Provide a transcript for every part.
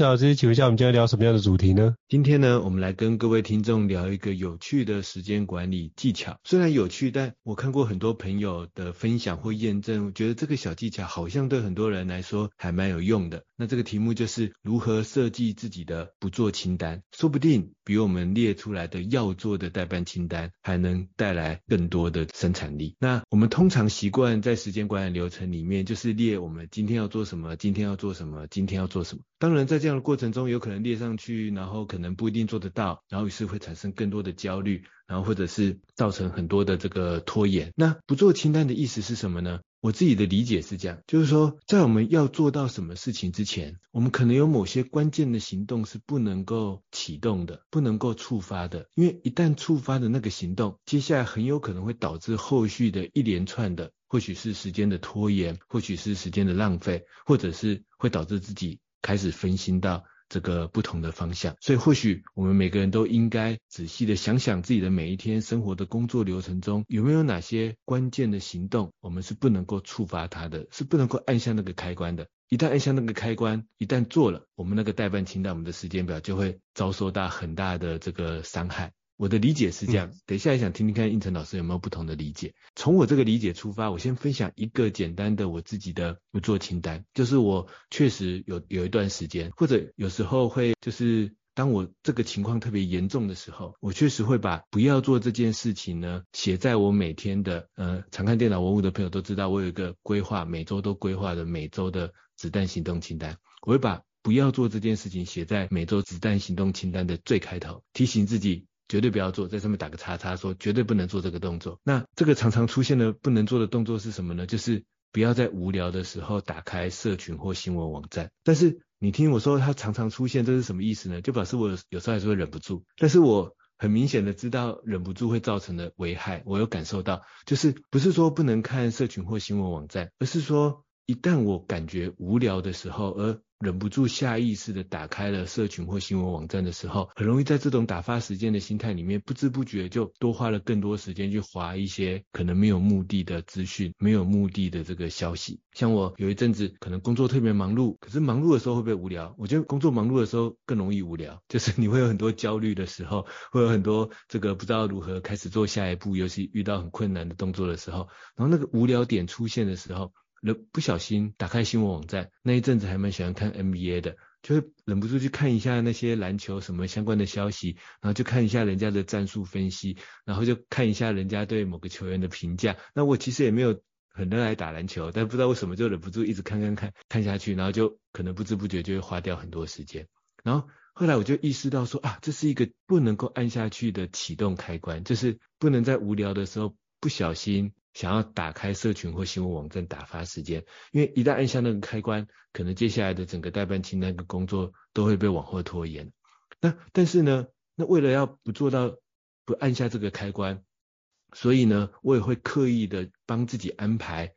伊斯老师，请问一下，我们今天聊什么样的主题呢？今天呢，我们来跟各位听众聊一个有趣的时间管理技巧。虽然有趣，但我看过很多朋友的分享或验证，我觉得这个小技巧好像对很多人来说还蛮有用的。那这个题目就是如何设计自己的不做清单，说不定比我们列出来的要做的代办清单还能带来更多的生产力。那我们通常习惯在时间管理流程里面，就是列我们今天要做什么，今天要做什么，今天要做什么。当然，在这样的过程中，有可能列上去，然后可能不一定做得到，然后于是会产生更多的焦虑，然后或者是造成很多的这个拖延。那不做清单的意思是什么呢？我自己的理解是这样，就是说，在我们要做到什么事情之前，我们可能有某些关键的行动是不能够启动的，不能够触发的，因为一旦触发的那个行动，接下来很有可能会导致后续的一连串的，或许是时间的拖延，或许是时间的浪费，或者是会导致自己。开始分心到这个不同的方向，所以或许我们每个人都应该仔细的想想自己的每一天生活的工作流程中，有没有哪些关键的行动，我们是不能够触发它的，是不能够按下那个开关的。一旦按下那个开关，一旦做了，我们那个待办清单，我们的时间表就会遭受到很大的这个伤害。我的理解是这样，嗯、等一下也想听听看应成老师有没有不同的理解。从我这个理解出发，我先分享一个简单的我自己的不做清单，就是我确实有有一段时间，或者有时候会，就是当我这个情况特别严重的时候，我确实会把不要做这件事情呢写在我每天的，呃，常看电脑文物的朋友都知道，我有一个规划，每周都规划的每周的子弹行动清单，我会把不要做这件事情写在每周子弹行动清单的最开头，提醒自己。绝对不要做，在上面打个叉叉，说绝对不能做这个动作。那这个常常出现的不能做的动作是什么呢？就是不要在无聊的时候打开社群或新闻网站。但是你听我说，它常常出现，这是什么意思呢？就表示我有时候还是会忍不住。但是我很明显的知道忍不住会造成的危害，我有感受到，就是不是说不能看社群或新闻网站，而是说一旦我感觉无聊的时候，而忍不住下意识的打开了社群或新闻网站的时候，很容易在这种打发时间的心态里面，不知不觉就多花了更多时间去划一些可能没有目的的资讯，没有目的的这个消息。像我有一阵子可能工作特别忙碌，可是忙碌的时候会不会无聊？我觉得工作忙碌的时候更容易无聊，就是你会有很多焦虑的时候，会有很多这个不知道如何开始做下一步，尤其遇到很困难的动作的时候，然后那个无聊点出现的时候。忍不小心打开新闻网站，那一阵子还蛮喜欢看 NBA 的，就会忍不住去看一下那些篮球什么相关的消息，然后就看一下人家的战术分析，然后就看一下人家对某个球员的评价。那我其实也没有很热爱打篮球，但不知道为什么就忍不住一直看看看看下去，然后就可能不知不觉就会花掉很多时间。然后后来我就意识到说啊，这是一个不能够按下去的启动开关，就是不能在无聊的时候不小心。想要打开社群或新闻网站打发时间，因为一旦按下那个开关，可能接下来的整个待办清单的工作都会被往后拖延。那但是呢，那为了要不做到不按下这个开关，所以呢，我也会刻意的帮自己安排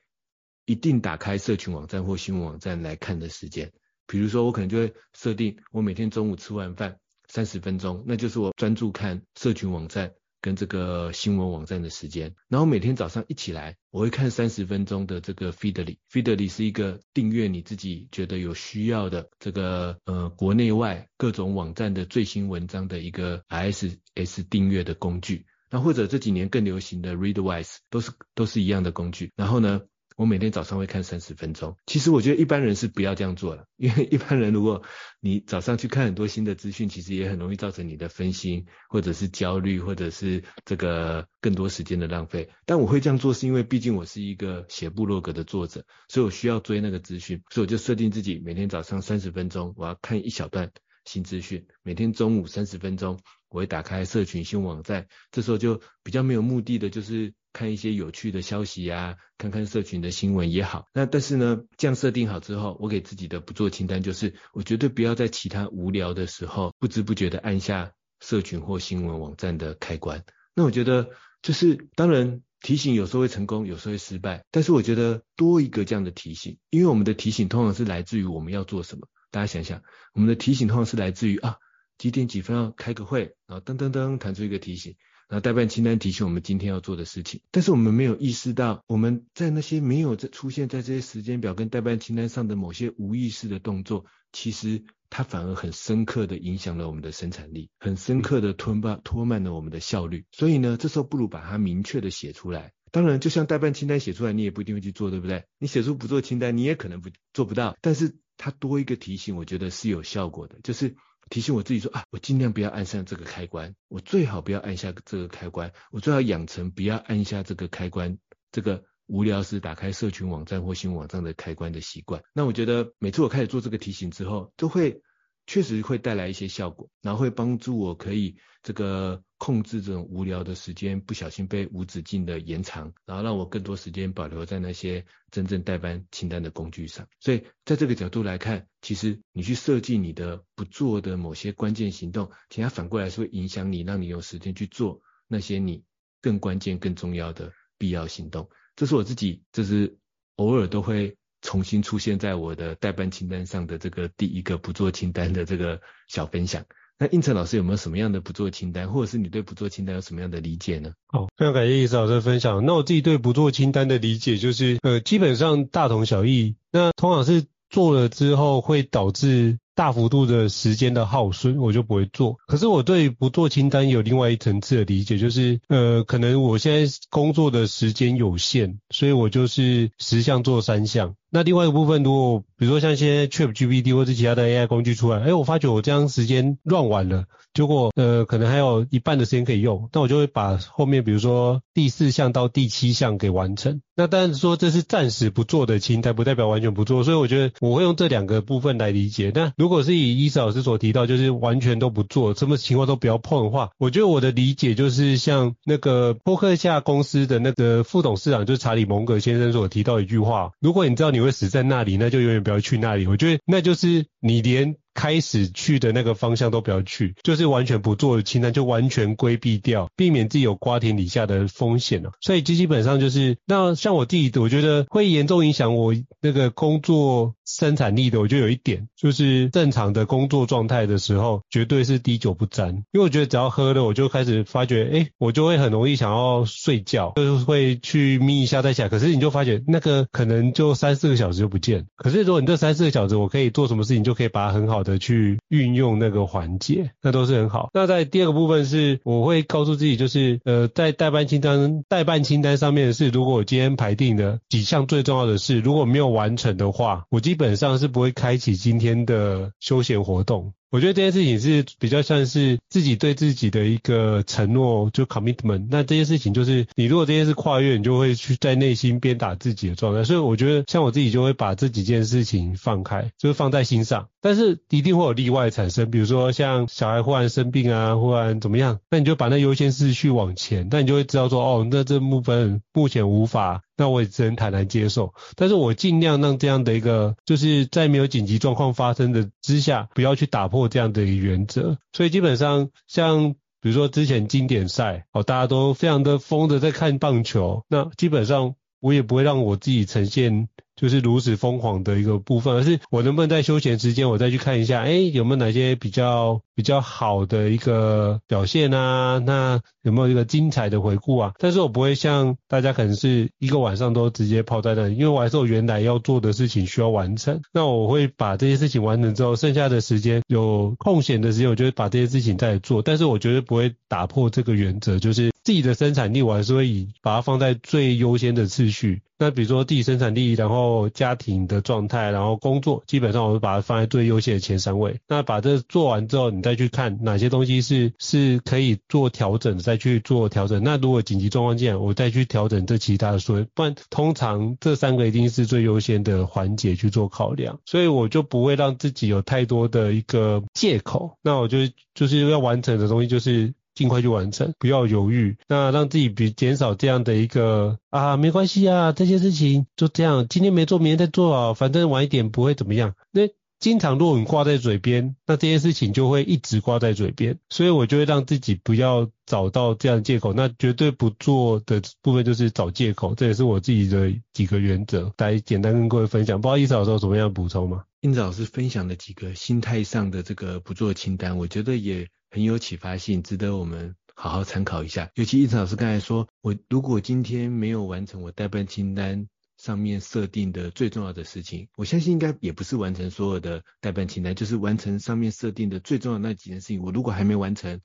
一定打开社群网站或新闻网站来看的时间。比如说，我可能就会设定我每天中午吃完饭三十分钟，那就是我专注看社群网站跟这个新闻网站的时间。然后每天早上一起来，我会看三十分钟的这个 Feedly。Feedly 是一个订阅你自己觉得有需要的这个呃国内外各种网站的最新文章的一个 RSS 订阅的工具。那或者这几年更流行的 Readwise 都是都是一样的工具。然后呢，我每天早上会看三十分钟。其实我觉得一般人是不要这样做了，因为一般人如果你早上去看很多新的资讯，其实也很容易造成你的分心，或者是焦虑，或者是这个更多时间的浪费。但我会这样做是因为毕竟我是一个写部落格的作者，所以我需要追那个资讯，所以我就设定自己每天早上三十分钟，我要看一小段新资讯。每天中午三十分钟，我会打开社群新闻网站，这时候就比较没有目的的，就是。看一些有趣的消息啊，看看社群的新闻也好。那但是呢，这样设定好之后，我给自己的不做清单就是，我绝对不要在其他无聊的时候，不知不觉的按下社群或新闻网站的开关。那我觉得就是，当然提醒有时候会成功，有时候会失败。但是我觉得多一个这样的提醒，因为我们的提醒通常是来自于我们要做什么。大家想想，我们的提醒通常是来自于啊，几点几分要开个会，然后噔噔噔弹出一个提醒。然后待办清单提醒我们今天要做的事情，但是我们没有意识到，我们在那些没有在出现在这些时间表跟待办清单上的某些无意识的动作，其实它反而很深刻的影响了我们的生产力，很深刻的拖慢拖慢了我们的效率。所以呢，这时候不如把它明确的写出来。当然，就像待办清单写出来，你也不一定会去做，对不对？你写出不做清单，你也可能不做不到。但是它多一个提醒，我觉得是有效果的，就是。提醒我自己说啊，我尽量不要按下这个开关，我最好不要按下这个开关，我最好养成不要按下这个开关，这个无聊时打开社群网站或新闻网站的开关的习惯。那我觉得每次我开始做这个提醒之后，都会。确实会带来一些效果，然后会帮助我可以这个控制这种无聊的时间，不小心被无止境的延长，然后让我更多时间保留在那些真正待办清单的工具上。所以在这个角度来看，其实你去设计你的不做的某些关键行动，其实反过来是会影响你，让你有时间去做那些你更关键、更重要的必要行动。这是我自己，这是偶尔都会。重新出现在我的待办清单上的这个第一个不做清单的这个小分享。那应成老师有没有什么样的不做清单，或者是你对不做清单有什么样的理解呢？哦，非常感谢胤丞老师的分享。那我自己对不做清单的理解就是，呃，基本上大同小异。那通常是做了之后会导致大幅度的时间的耗损，我就不会做。可是我对不做清单有另外一层次的理解，就是，呃，可能我现在工作的时间有限，所以我就是十项做三项。那另外一个部分，如果比如说像一些 ChatGPT 或者其他的 AI 工具出来，哎，我发觉我这样时间乱完了，结果呃可能还有一半的时间可以用，那我就会把后面比如说第四项到第七项给完成。那当然说这是暂时不做的清单，不代表完全不做，所以我觉得我会用这两个部分来理解。那如果是以伊斯老师所提到，就是完全都不做，什么情况都不要碰的话，我觉得我的理解就是像那个波克夏公司的那个副董事长就是查理蒙格先生所提到一句话，如果你知道你会死在那里，那就永远不要去那里。我觉得那就是你连。开始去的那个方向都不要去，就是完全不做的清单，就完全规避掉，避免自己有瓜田李下的风险了。所以基本上就是，那像我自己，我觉得会严重影响我那个工作生产力的，我觉得有一点就是正常的工作状态的时候，绝对是滴酒不沾。因为我觉得只要喝了，我就开始发觉，哎，我就会很容易想要睡觉，就是会去眯一下再起来。可是你就发觉那个可能就三四个小时就不见。可是如果你这三四个小时我可以做什么事情，就可以把它很好的去运用那个环节，那都是很好。那在第二个部分是，我会告诉自己，就是呃，在代办清单代办清单上面是，如果我今天排定的几项最重要的事，如果没有完成的话，我今基本上是不会开启今天的休闲活动。我觉得这件事情是比较像是自己对自己的一个承诺，就 commitment。那这件事情就是，你如果这件事跨越，你就会去在内心鞭打自己的状态。所以我觉得，像我自己就会把这几件事情放开，就是放在心上。但是一定会有例外产生，比如说像小孩忽然生病啊，忽然怎么样，那你就把那优先事去往前，那你就会知道说，哦，那这部分目前无法。那我也只能坦然接受，但是我尽量让这样的一个，就是在没有紧急状况发生的之下，不要去打破这样的一个原则。所以基本上，像比如说之前经典赛，哦，大家都非常的疯的在看棒球，那基本上我也不会让我自己呈现。就是如此疯狂的一个部分，而是我能不能在休闲时间，我再去看一下，哎，有没有哪些比较比较好的一个表现啊？那有没有一个精彩的回顾啊？但是我不会像大家可能是一个晚上都直接泡在那里，因为我还是我原来要做的事情需要完成。那我会把这些事情完成之后，剩下的时间有空闲的时间，我就会把这些事情再做。但是我绝对不会打破这个原则，就是自己的生产力，我还是会以把它放在最优先的次序。那比如说自己生产力，然后家庭的状态，然后工作，基本上我会把它放在最优先的前三位。那把这做完之后，你再去看哪些东西是是可以做调整，再去做调整。那如果紧急状况进来，我再去调整这其他的所有，不然通常这三个一定是最优先的环节去做考量。所以我就不会让自己有太多的一个借口。那我就就是要完成的东西就是。尽快去完成，不要犹豫，那让自己比减少这样的一个啊，没关系啊，这些事情就这样，今天没做，明天再做啊，反正晚一点不会怎么样。那经常如果你挂在嘴边，那这件事情就会一直挂在嘴边，所以我就会让自己不要找到这样的借口，那绝对不做的部分就是找借口，这也是我自己的几个原则，来简单跟各位分享。不好意思，老师有什么样补充吗？英子老师分享的几个心态上的这个不做清单，我觉得也。很有启发性，值得我们好好参考一下。尤其一晨老师刚才说，我如果今天没有完成我待办清单上面设定的最重要的事情，我相信应该也不是完成所有的待办清单，就是完成上面设定的最重要的那几件事情。我如果还没完成，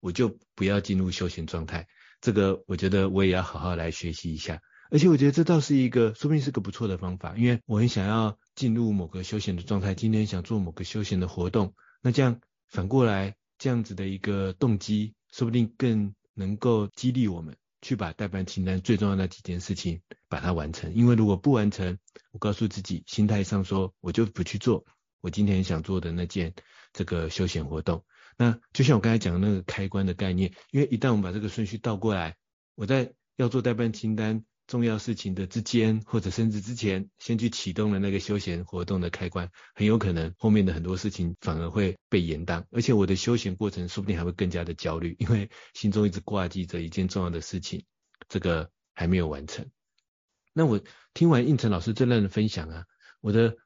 我就不要进入休闲状态。这个我觉得我也要好好来学习一下。而且我觉得这倒是一个，说不定是个不错的方法，因为我很想要进入某个休闲的状态，今天想做某个休闲的活动，那这样反过来。这样子的一个动机，说不定更能够激励我们去把待办清单最重要的那几件事情把它完成。因为如果不完成，我告诉自己，心态上说，我就不去做我今天想做的那件这个休闲活动。那就像我刚才讲的那个开关的概念，因为一旦我们把这个顺序倒过来，我在要做待办清单。重要事情的之间，或者甚至之前，先去启动了那个休闲活动的开关，很有可能后面的很多事情反而会被延宕，而且我的休闲过程说不定还会更加的焦虑，因为心中一直挂记着一件重要的事情，这个还没有完成。那我听完应成老师这样的分享啊，我的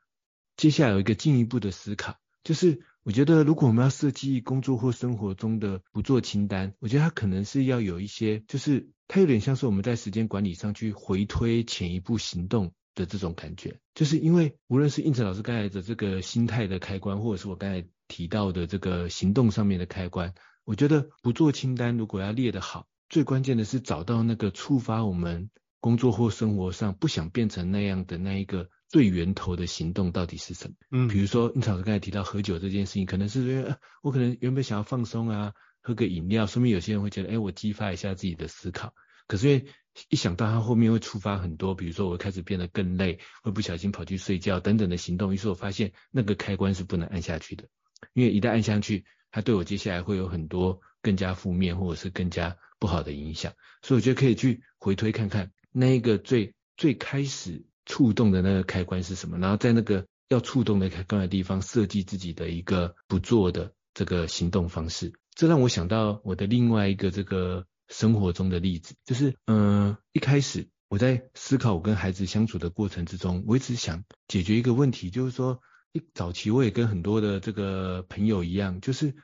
接下来有一个进一步的思考，就是。我觉得，如果我们要设计工作或生活中的不做清单，我觉得它可能是要有一些，就是它有点像是我们在时间管理上去回推前一步行动的这种感觉。就是因为无论是应成老师刚才的这个心态的开关，或者是我刚才提到的这个行动上面的开关，我觉得不做清单如果要列得好，最关键的是找到那个触发我们工作或生活上不想变成那样的那一个。最源头的行动到底是什么？嗯，比如说，你老师刚才提到喝酒这件事情，可能是因为我可能原本想要放松啊，喝个饮料，说明有些人会觉得，哎，我激发一下自己的思考。可是因为一想到它后面会触发很多，比如说我开始变得更累，会不小心跑去睡觉等等的行动，于是我发现那个开关是不能按下去的，因为一旦按下去，它对我接下来会有很多更加负面或者是更加不好的影响。所以我觉得可以去回推看看那一个最最开始。触动的那个开关是什么？然后在那个要触动的开关的地方设计自己的一个不做的这个行动方式。这让我想到我的另外一个这个生活中的例子，就是嗯、一开始我在思考我跟孩子相处的过程之中，我一直想解决一个问题，就是说一早期我也跟很多的这个朋友一样，就是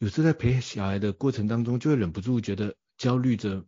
有时候在陪小孩的过程当中，就会忍不住觉得焦虑着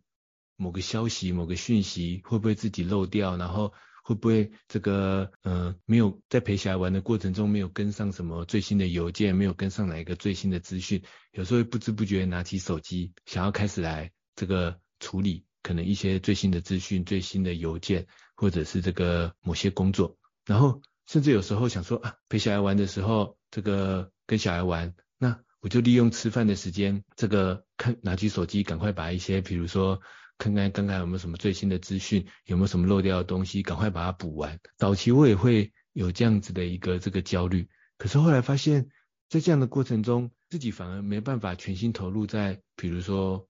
某个消息、某个讯息会不会自己漏掉，然后。会不会这个呃没有在陪小孩玩的过程中没有跟上什么最新的邮件，没有跟上哪一个最新的资讯，有时候会不知不觉拿起手机，想要开始来这个处理可能一些最新的资讯、最新的邮件，或者是这个某些工作，然后甚至有时候想说啊陪小孩玩的时候，这个跟小孩玩，那我就利用吃饭的时间，这个看拿起手机赶快把一些比如说。看看刚刚有没有什么最新的资讯，有没有什么漏掉的东西，赶快把它补完。早期我也会有这样子的一个这个焦虑，可是后来发现，在这样的过程中，自己反而没办法全心投入在，比如说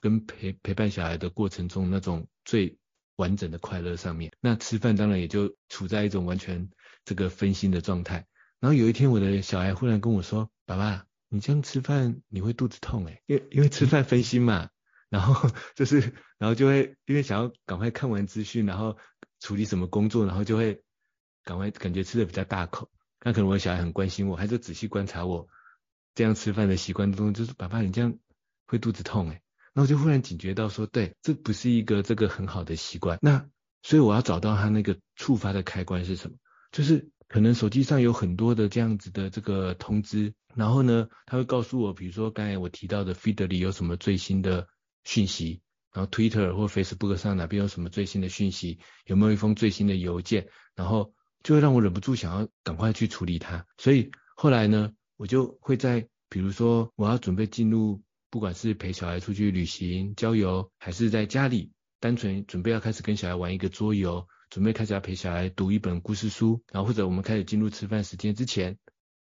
跟陪陪伴小孩的过程中那种最完整的快乐上面。那吃饭当然也就处在一种完全这个分心的状态。然后有一天，我的小孩忽然跟我说：“爸爸，你这样吃饭你会肚子痛诶，因为因为吃饭分心嘛，然后 就是然后就会因为想要赶快看完资讯，然后处理什么工作，然后就会赶快感觉吃的比较大口。那可能我的小孩很关心我，还是仔细观察我这样吃饭的习惯中，就是爸爸你这样会肚子痛诶。然后我就忽然警觉到说，对，这不是一个这个很好的习惯。那所以我要找到他那个触发的开关是什么？就是可能手机上有很多的这样子的这个通知，然后呢，他会告诉我，比如说刚才我提到的 feed 里有什么最新的讯息，然后 Twitter 或 Facebook 上哪边有什么最新的讯息，有没有一封最新的邮件，然后就会让我忍不住想要赶快去处理它。所以后来呢，我就会在比如说我要准备进入。不管是陪小孩出去旅行、郊游，还是在家里单纯准备要开始跟小孩玩一个桌游，准备开始要陪小孩读一本故事书，然后或者我们开始进入吃饭时间之前，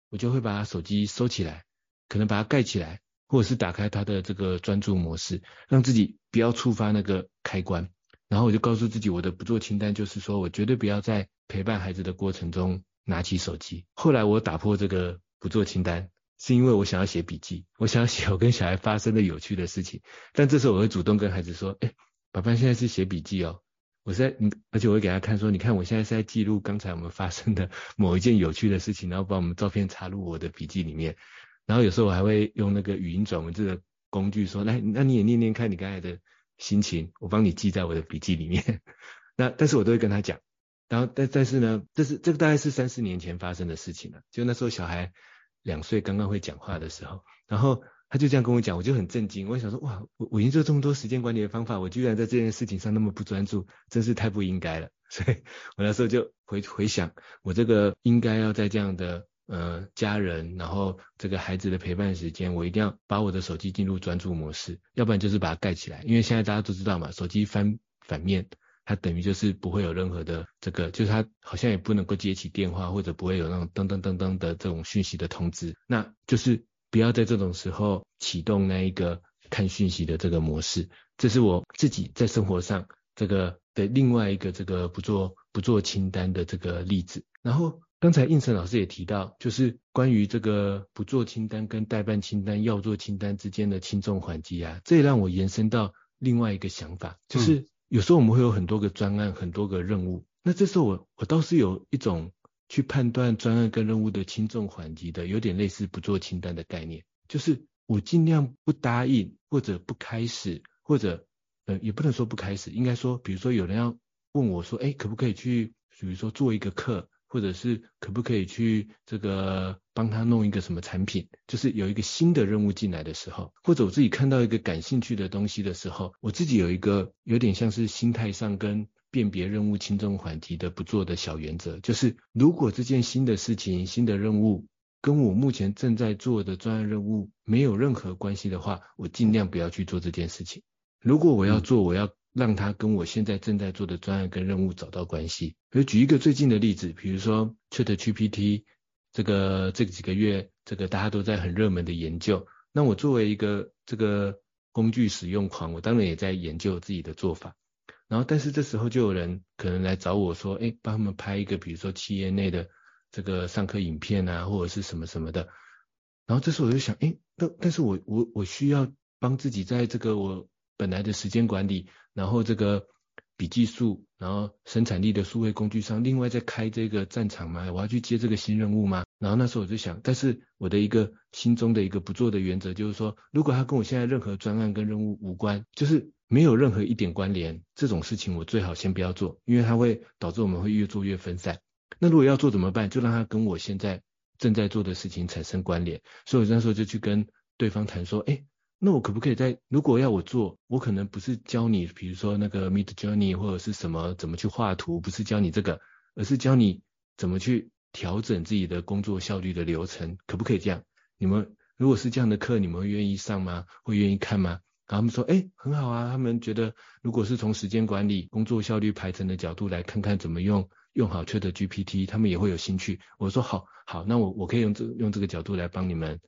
我就会把手机收起来，可能把它盖起来，或者是打开它的这个专注模式，让自己不要触发那个开关。然后我就告诉自己，我的不做清单就是说我绝对不要在陪伴孩子的过程中拿起手机。后来我打破这个不做清单。是因为我想要写笔记，我想要写我跟小孩发生的有趣的事情，但这时候我会主动跟孩子说，哎，爸爸现在是写笔记哦，我是在，而且我会给他看说，你看我现在是在记录刚才我们发生的某一件有趣的事情，然后把我们照片插入我的笔记里面，然后有时候我还会用那个语音转文字的工具说，来，那你也念念看你刚才的心情，我帮你记在我的笔记里面，那但是我都会跟他讲，然后但但是呢，这是这个大概是三四年前发生的事情了，就那时候小孩。两岁刚刚会讲话的时候，然后他就这样跟我讲，我就很震惊。我想说，哇，我我研究这么多时间管理的方法，我居然在这件事情上那么不专注，真是太不应该了。所以我那时候就回回想，我这个应该要在这样的呃家人，然后这个孩子的陪伴时间，我一定要把我的手机进入专注模式，要不然就是把它盖起来。因为现在大家都知道嘛，手机翻反面。它等于就是不会有任何的这个，就是它好像也不能够接起电话，或者不会有那种噔噔噔噔的这种讯息的通知。那就是不要在这种时候启动那一个看讯息的这个模式。这是我自己在生活上这个的另外一个这个不做不做清单的这个例子。然后刚才应成老师也提到，就是关于这个不做清单跟代办清单要做清单之间的轻重缓急啊，这也让我延伸到另外一个想法，就是。嗯有时候我们会有很多个专案，很多个任务。那这时候我我倒是有一种去判断专案跟任务的轻重缓急的，有点类似不做清单的概念，就是我尽量不答应或者不开始，或者呃也不能说不开始，应该说，比如说有人要问我说，哎，可不可以去，比如说做一个课。或者是可不可以去这个帮他弄一个什么产品，就是有一个新的任务进来的时候，或者我自己看到一个感兴趣的东西的时候，我自己有一个有点像是心态上跟辨别任务轻重缓急的不做的小原则，就是如果这件新的事情、新的任务跟我目前正在做的专案任务没有任何关系的话，我尽量不要去做这件事情。如果我要做，我要。让他跟我现在正在做的专案跟任务找到关系。比如举一个最近的例子，比如说 ChatGPT 这个这几个月这个大家都在很热门的研究。那我作为一个这个工具使用狂，我当然也在研究自己的做法。然后但是这时候就有人可能来找我说，哎，帮他们拍一个比如说企业内的这个上课影片啊，或者是什么什么的。然后这时候我就想，哎，但但是我我我需要帮自己在这个我本来的时间管理。然后这个笔记术，然后生产力的数位工具上，另外再开这个战场吗？我要去接这个新任务吗？然后那时候我就想，但是我的一个心中的一个不做的原则就是说，如果他跟我现在任何专案跟任务无关，就是没有任何一点关联，这种事情我最好先不要做，因为它会导致我们会越做越分散。那如果要做怎么办？就让他跟我现在正在做的事情产生关联。所以我那时候就去跟对方谈说，哎。那我可不可以在，如果要我做，我可能不是教你，比如说那个 Midjourney 或者是什么怎么去画图，不是教你这个，而是教你怎么去调整自己的工作效率的流程，可不可以这样？你们如果是这样的课，你们会愿意上吗？会愿意看吗？然后他们说，哎，很好啊，他们觉得如果是从时间管理、工作效率排程的角度来看看怎么用用好 ChatGPT，他们也会有兴趣。我说好，好，那我我可以用这用这个角度来帮你们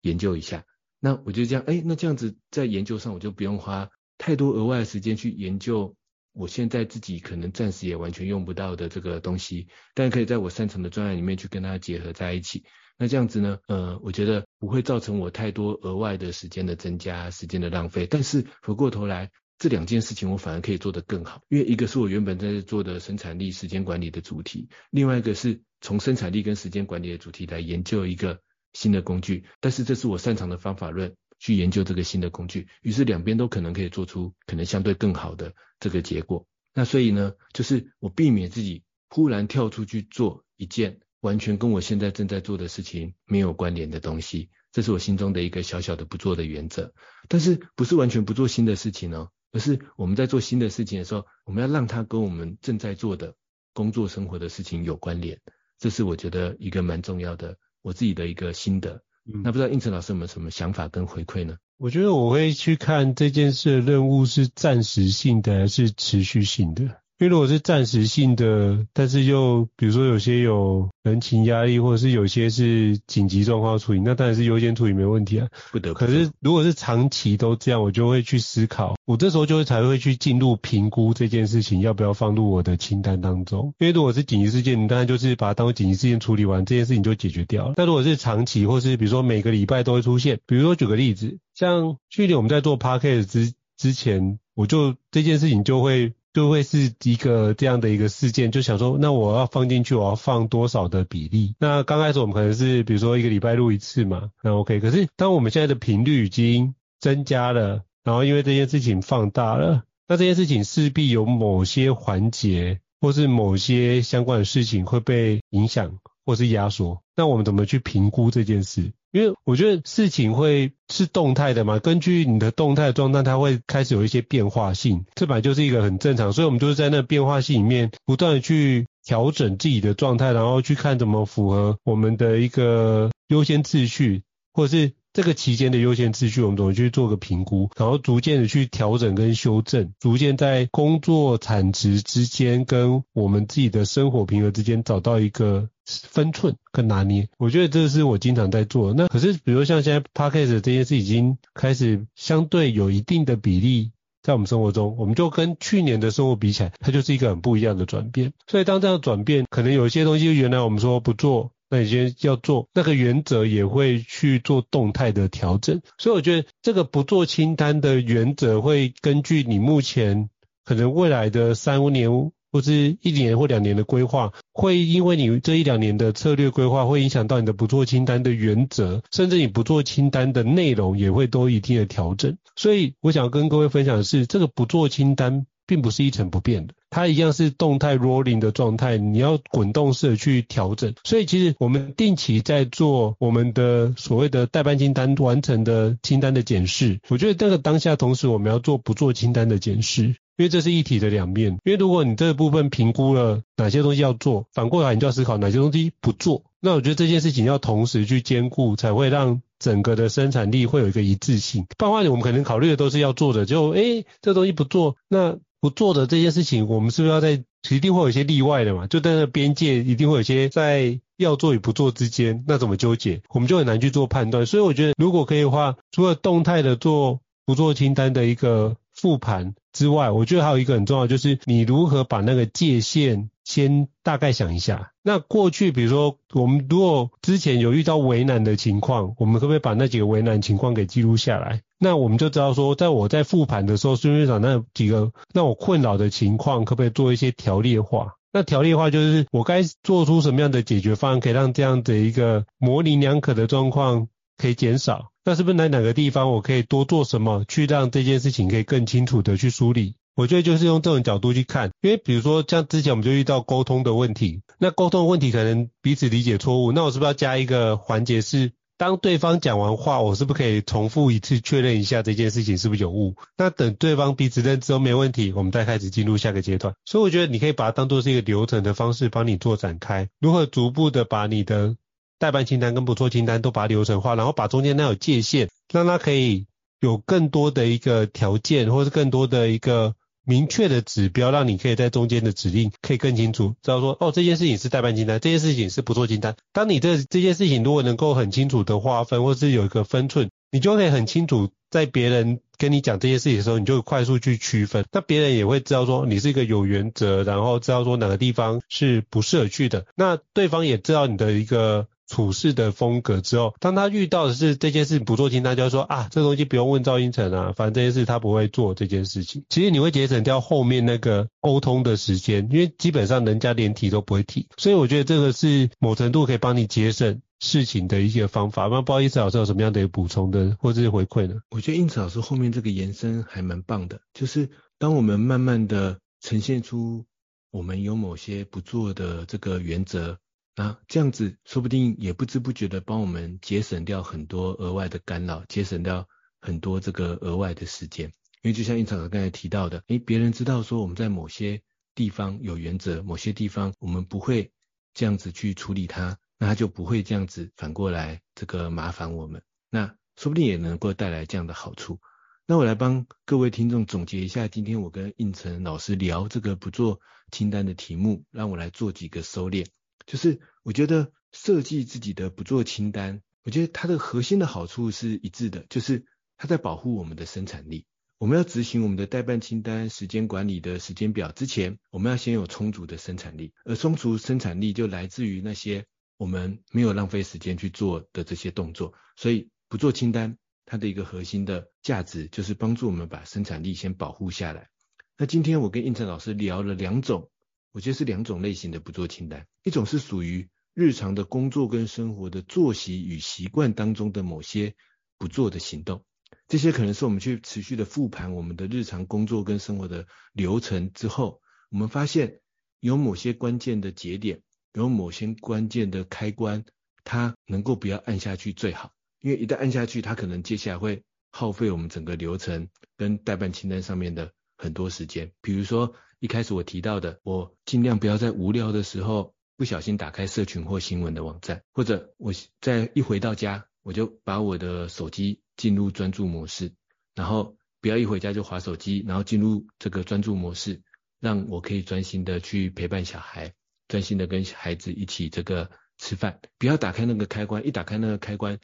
研究一下。那我就这样，哎，那这样子在研究上我就不用花太多额外的时间去研究我现在自己可能暂时也完全用不到的这个东西，但可以在我擅长的专案里面去跟它结合在一起。那这样子呢，呃，我觉得不会造成我太多额外的时间的增加，时间的浪费。但是回过头来，这两件事情我反而可以做得更好，因为一个是我原本在做的生产力时间管理的主题，另外一个是从生产力跟时间管理的主题来研究一个新的工具。但是这是我擅长的方法论，去研究这个新的工具，于是两边都可能可以做出可能相对更好的这个结果。那所以呢，就是我避免自己忽然跳出去做一件完全跟我现在正在做的事情没有关联的东西，这是我心中的一个小小的不做的原则。但是不是完全不做新的事情呢？而是我们在做新的事情的时候，我们要让它跟我们正在做的工作生活的事情有关联，这是我觉得一个蛮重要的，我自己的一个心得。嗯，那不知道应成老师有没有什么想法跟回馈呢？我觉得我会去看这件事的任务是暂时性的还是持续性的。因为如果是暂时性的，但是又比如说有些有人情压力，或者是有些是紧急状况处理，那当然是优先处理没问题啊。不得不。可是如果是长期都这样，我就会去思考，我这时候就会才会去进入评估这件事情要不要放入我的清单当中。因为如果是紧急事件，你当然就是把它当做紧急事件处理完，这件事情就解决掉了。但如果是长期，或是比如说每个礼拜都会出现，比如说举个例子，像去年我们在做 Podcast 之之前，我就这件事情就会。就会是一个这样的一个事件，就想说，那我要放进去，我要放多少的比例？那刚开始我们可能是比如说一个礼拜录一次嘛，那 OK。可是当我们现在的频率已经增加了，然后因为这件事情放大了，那这件事情势必有某些环节或是某些相关的事情会被影响或是压缩。那我们怎么去评估这件事？因为我觉得事情会是动态的嘛，根据你的动态的状态，它会开始有一些变化性，这本来就是一个很正常，所以我们就是在那变化性里面不断的去调整自己的状态，然后去看怎么符合我们的一个优先次序，或者是这个期间的优先次序，我们怎么去做个评估，然后逐渐的去调整跟修正，逐渐在工作产值之间跟我们自己的生活平衡之间找到一个。分寸跟拿捏，我觉得这是我经常在做的。那可是，比如像现在 Podcast 这件事已经开始相对有一定的比例在我们生活中，我们就跟去年的生活比起来，它就是一个很不一样的转变。所以当这样转变，可能有一些东西原来我们说不做，那有些要做，那个原则也会去做动态的调整。所以我觉得这个不做清单的原则会根据你目前可能未来的三五年。或是一年或两年的规划，会因为你这一两年的策略规划，会影响到你的不做清单的原则，甚至你不做清单的内容也会都一定的调整。所以我想跟各位分享的是，这个不做清单并不是一成不变的，它一样是动态 rolling 的状态，你要滚动式的去调整。所以其实我们定期在做我们的所谓的代办清单完成的清单的检视，我觉得这个当下同时我们要做不做清单的检视。因为这是一体的两面，因为如果你这部分评估了哪些东西要做，反过来你就要思考哪些东西不做。那我觉得这件事情要同时去兼顾，才会让整个的生产力会有一个一致性。不然的话，我们可能考虑的都是要做的，就诶这东西不做，那不做的这件事情，我们是不是要在一定会有一些例外的嘛？就在那边界一定会有些在要做与不做之间，那怎么纠结？我们就很难去做判断。所以我觉得如果可以的话，除了动态的做不做清单的一个复盘。之外，我觉得还有一个很重要，就是你如何把那个界限先大概想一下。那过去，比如说我们如果之前有遇到为难的情况，我们可不可以把那几个为难情况给记录下来？那我们就知道说，在我在复盘的时候，顺便找那几个让我困扰的情况，可不可以做一些条列化？那条列化就是我该做出什么样的解决方案，可以让这样的一个模棱两可的状况可以减少。那是不是在哪个地方我可以多做什么，去让这件事情可以更清楚的去梳理？我觉得就是用这种角度去看，因为比如说像之前我们就遇到沟通的问题，那沟通的问题可能彼此理解错误，那我是不是要加一个环节是，当对方讲完话，我是不是可以重复一次确认一下这件事情是不是有误？那等对方彼此认知都没问题，我们再开始进入下个阶段。所以我觉得你可以把它当做是一个流程的方式帮你做展开，如何逐步的把你的。代办清单跟不做清单都把它流程化，然后把中间那有界限，让它可以有更多的一个条件，或是更多的一个明确的指标，让你可以在中间的指令可以更清楚，知道说哦，这件事情是代办清单，这件事情是不做清单。当你这这件事情如果能够很清楚的划分，或是有一个分寸，你就可以很清楚在别人跟你讲这些事情的时候，你就快速去区分，那别人也会知道说你是一个有原则，然后知道说哪个地方是不适合去的，那对方也知道你的一个。处事的风格之后，当他遇到的是这件事不做清单，就说啊，这东西不用问赵英成啊，反正这件事他不会做这件事情。其实你会节省掉后面那个沟通的时间，因为基本上人家连提都不会提，所以我觉得这个是某程度可以帮你节省事情的一些方法。那不好意思，老师有什么样的补充的或者是回馈呢？我觉得胤丞老师后面这个延伸还蛮棒的，就是当我们慢慢的呈现出我们有某些不做的这个原则。那这样子说不定也不知不觉的帮我们节省掉很多额外的干扰，节省掉很多这个额外的时间。因为就像胤丞刚才提到的，诶，别人知道说我们在某些地方有原则，某些地方我们不会这样子去处理它，那他就不会这样子反过来这个麻烦我们。那说不定也能够带来这样的好处。那我来帮各位听众总结一下，今天我跟胤丞老师聊这个不做清单的题目，让我来做几个收敛。就是我觉得设计自己的不做清单，我觉得它的核心的好处是一致的，就是它在保护我们的生产力。我们要执行我们的代办清单、时间管理的时间表之前，我们要先有充足的生产力，而充足生产力就来自于那些我们没有浪费时间去做的这些动作。所以不做清单，它的一个核心的价值就是帮助我们把生产力先保护下来。那今天我跟胤丞老师聊了两种。我觉得是两种类型的不做清单，一种是属于日常的工作跟生活的作息与习惯当中的某些不做的行动，这些可能是我们去持续的复盘我们的日常工作跟生活的流程之后，我们发现有某些关键的节点，有某些关键的开关，它能够不要按下去最好，因为一旦按下去，它可能接下来会耗费我们整个流程跟代办清单上面的很多时间，比如说。一开始我提到的，我尽量不要在无聊的时候不小心打开社群或新闻的网站，或者我在一回到家，我就把我的手机进入专注模式，然后不要一回家就滑手机，然后进入这个专注模式，让我可以专心的去陪伴小孩，专心的跟孩子一起这个吃饭，不要打开那个开关，一打开那个开关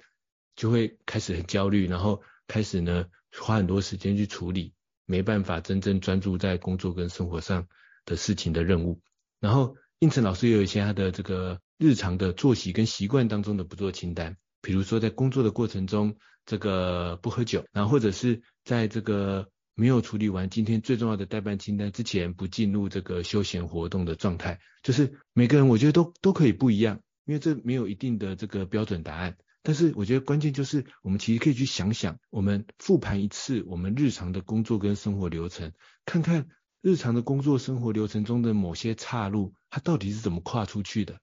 就会开始很焦虑，然后开始呢花很多时间去处理。没办法真正专注在工作跟生活上的事情的任务，然后应成老师也有一些他的这个日常的作息跟习惯当中的不做清单，比如说在工作的过程中，这个不喝酒，然后或者是在这个没有处理完今天最重要的待办清单之前，不进入这个休闲活动的状态，就是每个人我觉得都都可以不一样，因为这没有一定的这个标准答案。但是我觉得关键就是，我们其实可以去想想，我们复盘一次我们日常的工作跟生活流程，看看日常的工作生活流程中的某些岔路，它到底是怎么跨出去的？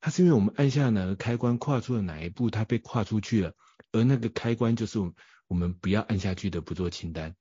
它是因为我们按下哪个开关，跨出了哪一步，它被跨出去了，而那个开关就是我们不要按下去的不做清单。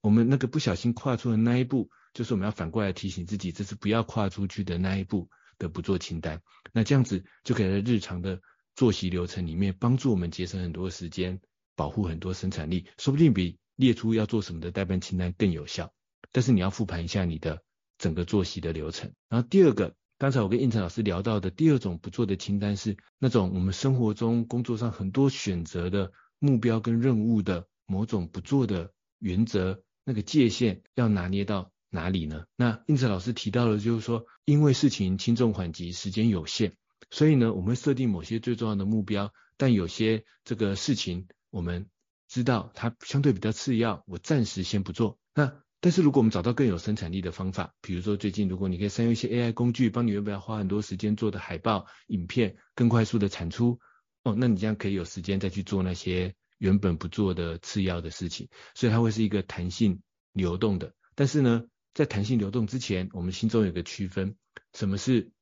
我们那个不小心跨出的那一步，就是我们要反过来提醒自己，这是不要跨出去的那一步的不做清单。那这样子就可以在日常的。作息流程里面帮助我们节省很多时间，保护很多生产力，说不定比列出要做什么的待办清单更有效。但是你要复盘一下你的整个作息的流程。然后第二个，刚才我跟胤丞老师聊到的第二种不做的清单是那种我们生活中工作上很多选择的目标跟任务的某种不做的原则，那个界限要拿捏到哪里呢？那胤丞老师提到的就是说，因为事情轻重缓急，时间有限。所以呢，我们会设定某些最重要的目标，但有些这个事情我们知道它相对比较次要，我暂时先不做。那但是如果我们找到更有生产力的方法，比如说最近如果你可以善用一些 AI 工具，帮你原本要花很多时间做的海报、影片更快速的产出，哦，那你这样可以有时间再去做那些原本不做的次要的事情。所以它会是一个弹性流动的。但是呢，在弹性流动之前，我们心中有个区分，什么是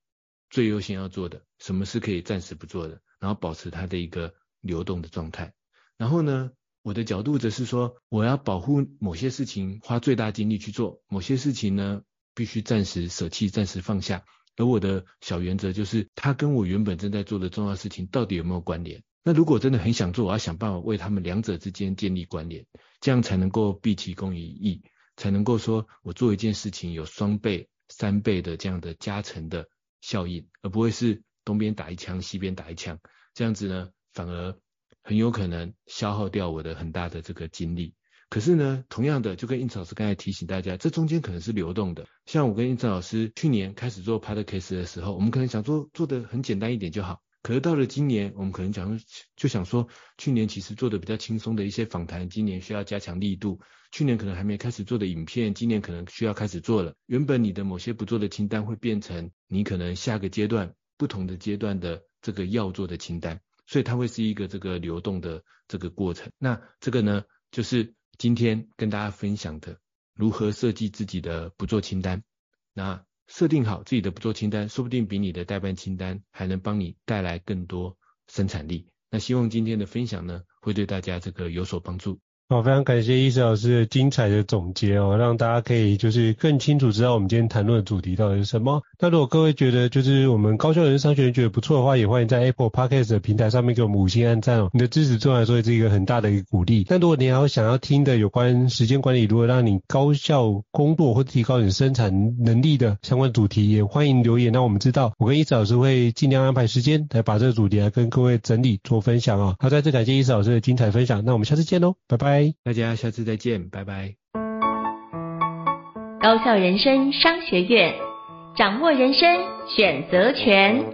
最优先要做的，什么是可以暂时不做的，然后保持它的一个流动的状态。然后呢，我的角度则是说，我要保护某些事情，花最大精力去做；某些事情呢，必须暂时舍弃，暂时放下。而我的小原则就是，它跟我原本正在做的重要事情到底有没有关联？那如果真的很想做，我要想办法为他们两者之间建立关联，这样才能够毕其功于一，才能够说我做一件事情有双倍、三倍的这样的加成的。效应，而不会是东边打一枪，西边打一枪，这样子呢，反而很有可能消耗掉我的很大的这个精力。可是呢，同样的，就跟印子老师刚才提醒大家，这中间可能是流动的。像我跟印子老师去年开始做 p o d c a s e 的时候，我们可能想做做的很简单一点就好，可是到了今年，我们可能讲就想说，去年其实做的比较轻松的一些访谈，今年需要加强力度。去年可能还没开始做的影片，今年可能需要开始做了。原本你的某些不做的清单，会变成你可能下个阶段不同的阶段的这个要做的清单，所以它会是一个这个流动的这个过程。那这个呢，就是今天跟大家分享的如何设计自己的不做清单。那设定好自己的不做清单，说不定比你的代办清单还能帮你带来更多生产力。那希望今天的分享呢，会对大家这个有所帮助。好，非常感谢伊思老师的精彩的总结哦，让大家可以就是更清楚知道我们今天谈论的主题到底是什么。那如果各位觉得就是我们高效人商学院觉得不错的话，也欢迎在 Apple Podcast 的平台上面给我们五星按赞哦。你的支持对我来说也是一个很大的一个鼓励。但如果你还有想要听的有关时间管理，如何让你高效工作或提高你生产能力的相关主题，也欢迎留言让我们知道。我跟伊思老师会尽量安排时间来把这个主题来跟各位整理做分享哦。好，再次感谢伊思老师的精彩分享，那我们下次见喽，拜拜。大家下次再见，拜拜。高校人生商学院，掌握人生选择权。